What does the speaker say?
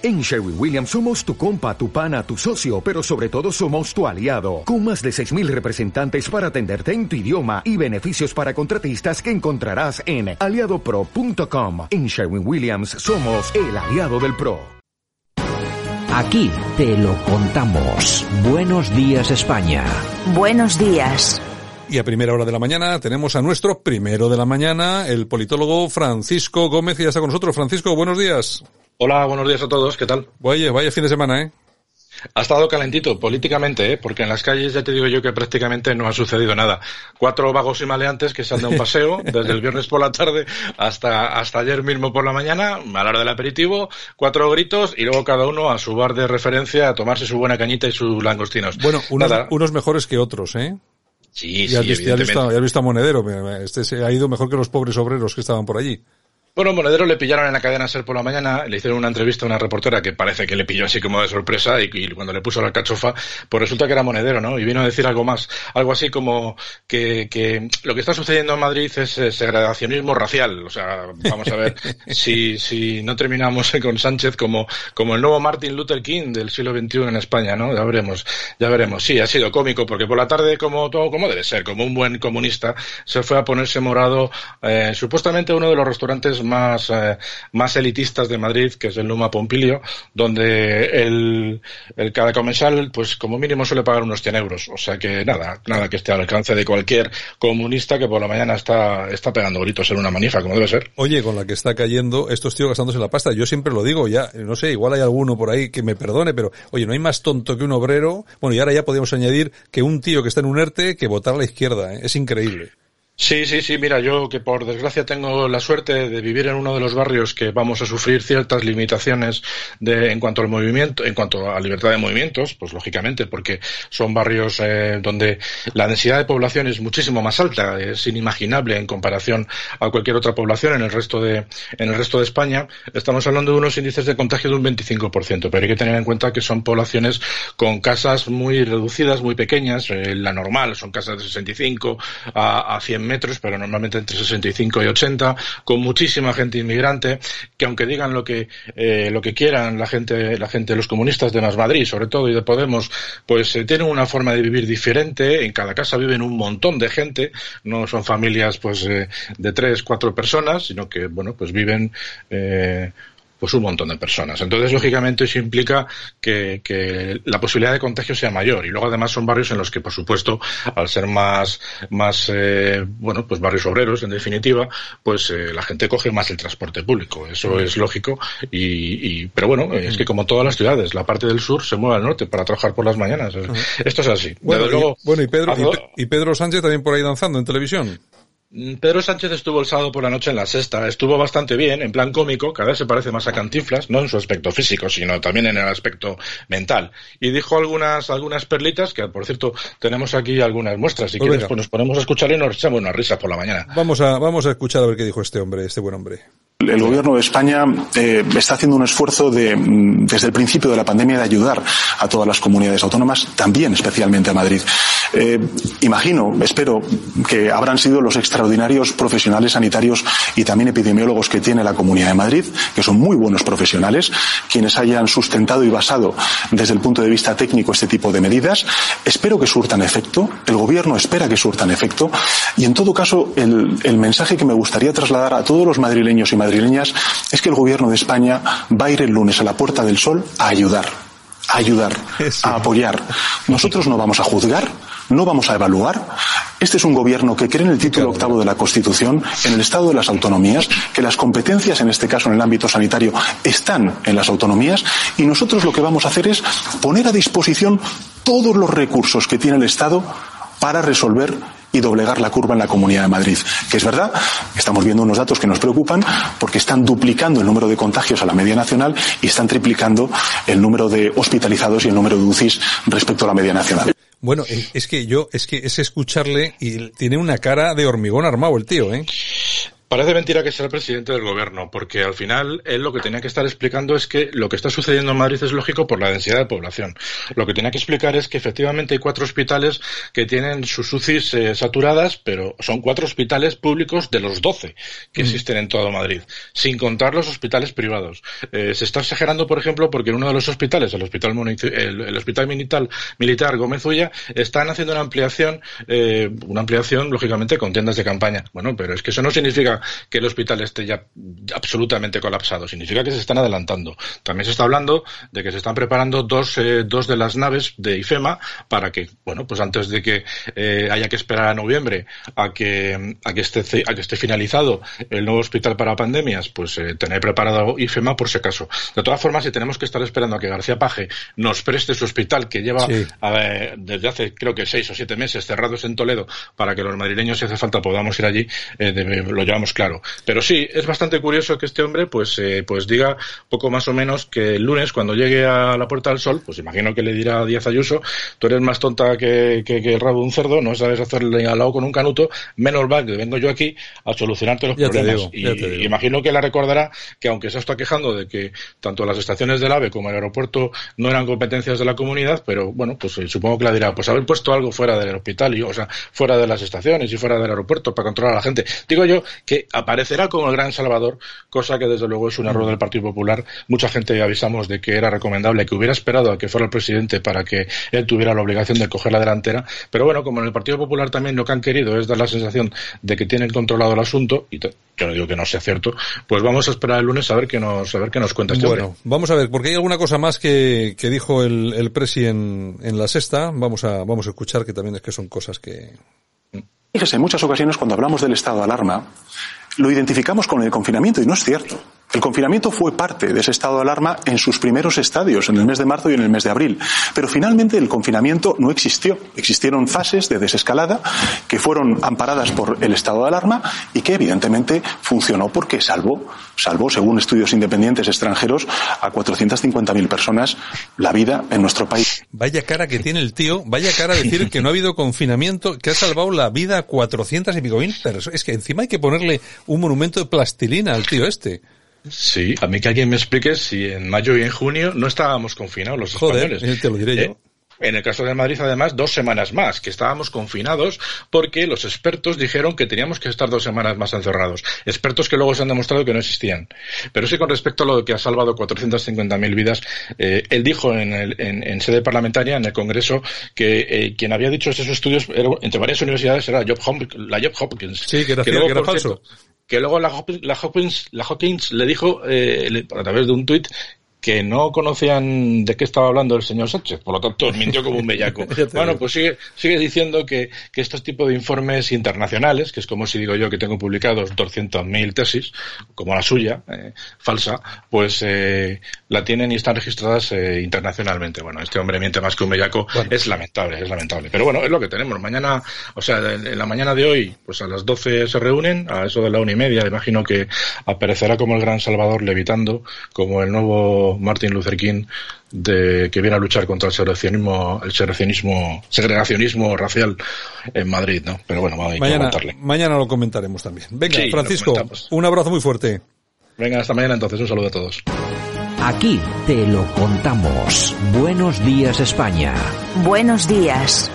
En Sherwin Williams somos tu compa, tu pana, tu socio, pero sobre todo somos tu aliado, con más de 6.000 representantes para atenderte en tu idioma y beneficios para contratistas que encontrarás en aliadopro.com. En Sherwin Williams somos el aliado del PRO. Aquí te lo contamos. Buenos días España. Buenos días. Y a primera hora de la mañana tenemos a nuestro primero de la mañana, el politólogo Francisco Gómez, y ya está con nosotros. Francisco, buenos días. Hola, buenos días a todos, ¿qué tal? Vaya, vaya fin de semana, ¿eh? Ha estado calentito políticamente, ¿eh? porque en las calles ya te digo yo que prácticamente no ha sucedido nada. Cuatro vagos y maleantes que se han dado un paseo desde el viernes por la tarde hasta, hasta ayer mismo por la mañana, a la hora del aperitivo, cuatro gritos y luego cada uno a su bar de referencia a tomarse su buena cañita y sus langostinos. Bueno, unos, unos mejores que otros, ¿eh? Sí, sí, has visto, ya has visto a Monedero, este se ha ido mejor que los pobres obreros que estaban por allí. Bueno, Monedero le pillaron en la cadena SER por la mañana, le hicieron una entrevista a una reportera que parece que le pilló así como de sorpresa y, y, cuando le puso la cachofa, pues resulta que era Monedero, ¿no? Y vino a decir algo más, algo así como que, que lo que está sucediendo en Madrid es segregacionismo racial. O sea, vamos a ver si, si no terminamos con Sánchez como, como el nuevo Martin Luther King del siglo XXI en España, ¿no? Ya veremos, ya veremos. Sí, ha sido cómico porque por la tarde, como todo, como debe ser, como un buen comunista, se fue a ponerse morado, eh, supuestamente uno de los restaurantes más, eh, más elitistas de Madrid, que es el Numa Pompilio, donde el, el cada comensal, pues como mínimo suele pagar unos 100 euros. O sea que nada, nada que esté al alcance de cualquier comunista que por la mañana está, está pegando gritos en una manifa, como debe ser. Oye, con la que está cayendo estos tíos gastándose la pasta, yo siempre lo digo, ya, no sé, igual hay alguno por ahí que me perdone, pero oye, no hay más tonto que un obrero. Bueno, y ahora ya podríamos añadir que un tío que está en un ERTE que votar a la izquierda, ¿eh? es increíble. Sí, sí, sí. Mira, yo que por desgracia tengo la suerte de vivir en uno de los barrios que vamos a sufrir ciertas limitaciones de, en cuanto al movimiento, en cuanto a libertad de movimientos, pues lógicamente, porque son barrios eh, donde la densidad de población es muchísimo más alta, es inimaginable en comparación a cualquier otra población en el resto de, en el resto de España. Estamos hablando de unos índices de contagio de un 25%, pero hay que tener en cuenta que son poblaciones con casas muy reducidas, muy pequeñas. Eh, la normal son casas de 65 a, a 100 metros, pero normalmente entre 65 y 80, con muchísima gente inmigrante, que aunque digan lo que eh, lo que quieran la gente, la gente, los comunistas de Más Madrid, sobre todo y de Podemos, pues eh, tienen una forma de vivir diferente. En cada casa viven un montón de gente, no son familias pues eh, de tres, cuatro personas, sino que bueno, pues viven eh, pues un montón de personas. Entonces, lógicamente, eso implica que, que, la posibilidad de contagio sea mayor. Y luego, además, son barrios en los que, por supuesto, al ser más, más, eh, bueno, pues barrios obreros, en definitiva, pues eh, la gente coge más el transporte público. Eso es lógico. Y, y, pero bueno, es que como todas las ciudades, la parte del sur se mueve al norte para trabajar por las mañanas. Esto es así. Bueno, luego, y, bueno, y Pedro, y, y Pedro Sánchez también por ahí danzando en televisión. Pedro Sánchez estuvo el sábado por la noche en la sexta, estuvo bastante bien, en plan cómico, cada vez se parece más a Cantinflas, no en su aspecto físico, sino también en el aspecto mental. Y dijo algunas, algunas perlitas, que por cierto tenemos aquí algunas muestras, si pues quieres pues nos ponemos a escuchar y nos echamos una risa por la mañana. Vamos a, vamos a escuchar a ver qué dijo este hombre, este buen hombre. El gobierno de España eh, está haciendo un esfuerzo de, desde el principio de la pandemia de ayudar a todas las comunidades autónomas, también especialmente a Madrid. Eh, imagino, espero que habrán sido los extraordinarios profesionales sanitarios y también epidemiólogos que tiene la Comunidad de Madrid, que son muy buenos profesionales, quienes hayan sustentado y basado desde el punto de vista técnico este tipo de medidas. Espero que surtan efecto, el gobierno espera que surtan efecto y en todo caso el, el mensaje que me gustaría trasladar a todos los madrileños y madrileñas es que el gobierno de España va a ir el lunes a la Puerta del Sol a ayudar a ayudar, sí. a apoyar. Nosotros no vamos a juzgar, no vamos a evaluar. Este es un gobierno que cree en el título octavo de la Constitución, en el Estado de las autonomías, que las competencias, en este caso en el ámbito sanitario, están en las autonomías y nosotros lo que vamos a hacer es poner a disposición todos los recursos que tiene el Estado para resolver y doblegar la curva en la Comunidad de Madrid. Que es verdad, estamos viendo unos datos que nos preocupan porque están duplicando el número de contagios a la media nacional y están triplicando el número de hospitalizados y el número de UCIs respecto a la media nacional. Bueno, es que yo, es que es escucharle y tiene una cara de hormigón armado el tío, ¿eh? Parece mentira que sea el presidente del gobierno, porque al final él lo que tenía que estar explicando es que lo que está sucediendo en Madrid es lógico por la densidad de población. Lo que tenía que explicar es que efectivamente hay cuatro hospitales que tienen sus UCIs eh, saturadas, pero son cuatro hospitales públicos de los doce que mm. existen en todo Madrid, sin contar los hospitales privados. Eh, se está exagerando, por ejemplo, porque en uno de los hospitales, el Hospital, el, hospital militar, militar Gómez Ulla, están haciendo una ampliación, eh, una ampliación, lógicamente, con tiendas de campaña. Bueno, pero es que eso no significa que el hospital esté ya absolutamente colapsado, significa que se están adelantando. También se está hablando de que se están preparando dos, eh, dos de las naves de IFEMA para que, bueno, pues antes de que eh, haya que esperar a noviembre a que, a que esté, a que esté finalizado el nuevo hospital para pandemias, pues eh, tener preparado IFEMA por si acaso. De todas formas, si tenemos que estar esperando a que García Paje nos preste su hospital que lleva desde hace creo que seis o siete meses cerrados en Toledo para que los madrileños si hace falta podamos ir allí, lo llevamos claro. Pero sí, es bastante curioso que este hombre pues, eh, pues diga poco más o menos que el lunes, cuando llegue a la Puerta del Sol, pues imagino que le dirá a Díaz Ayuso, tú eres más tonta que, el rabo de un cerdo, no sabes hacerle al lado con un canuto, menos mal que vengo yo aquí a solucionarte los problemas. y imagino que la recordará que aunque se está quejando de que tanto las estaciones del AVE como el aeropuerto no eran competencias de la comunidad, pero bueno, pues eh, supongo que la dirá, pues haber puesto algo fuera del hospital, y, o sea, fuera de las estaciones y fuera del aeropuerto para controlar a la gente. Digo yo que aparecerá como el gran salvador, cosa que desde luego es un error del Partido Popular. Mucha gente avisamos de que era recomendable que hubiera esperado a que fuera el presidente para que él tuviera la obligación de coger la delantera, pero bueno, como en el Partido Popular también lo que han querido es dar la sensación de que tienen controlado el asunto, y yo no digo que no sea cierto, pues vamos a esperar el lunes a ver qué nos, a ver qué nos cuenta este Bueno, vamos a ver, porque hay alguna cosa más que, que dijo el, el presi en, en la sexta, vamos a, vamos a escuchar que también es que son cosas que, Fíjese, en muchas ocasiones cuando hablamos del estado de alarma, lo identificamos con el confinamiento y no es cierto. El confinamiento fue parte de ese estado de alarma en sus primeros estadios, en el mes de marzo y en el mes de abril. Pero finalmente el confinamiento no existió. Existieron fases de desescalada que fueron amparadas por el estado de alarma y que evidentemente funcionó porque salvó, salvó, según estudios independientes extranjeros, a 450.000 personas la vida en nuestro país. Vaya cara que tiene el tío, vaya cara decir que no ha habido confinamiento, que ha salvado la vida a 400 y pico mil personas. Es que encima hay que ponerle un monumento de plastilina al tío este. Sí, a mí que alguien me explique si en mayo y en junio no estábamos confinados los Joder, españoles. te lo diré yo. En el caso de Madrid, además, dos semanas más, que estábamos confinados porque los expertos dijeron que teníamos que estar dos semanas más encerrados. Expertos que luego se han demostrado que no existían. Pero sí, con respecto a lo que ha salvado 450.000 vidas, eh, él dijo en, en, sede parlamentaria, en el Congreso, que eh, quien había dicho esos estudios entre varias universidades era Job la Job Hopkins. Sí, que era, que era falso que luego la, Hopkins, la Hopkins le dijo eh, a través de un tuit que no conocían de qué estaba hablando el señor Sánchez, por lo tanto mintió como un bellaco. bueno, pues sigue, sigue diciendo que, que estos tipos de informes internacionales, que es como si digo yo que tengo publicados 200.000 tesis, como la suya, eh, falsa, pues eh, la tienen y están registradas eh, internacionalmente. Bueno, este hombre miente más que un bellaco, es lamentable, es lamentable. Pero bueno, es lo que tenemos. Mañana, o sea, en la mañana de hoy, pues a las 12 se reúnen, a eso de la una y media, imagino que aparecerá como el gran Salvador levitando, como el nuevo Martin Luther King de que viene a luchar contra el segregacionismo, el segregacionismo, segregacionismo racial en Madrid, ¿no? Pero bueno, vamos mañana, a mañana lo comentaremos también. Venga, Francisco, un abrazo muy fuerte. Venga, hasta mañana entonces, un saludo a todos. Aquí te lo contamos. Buenos días España. Buenos días.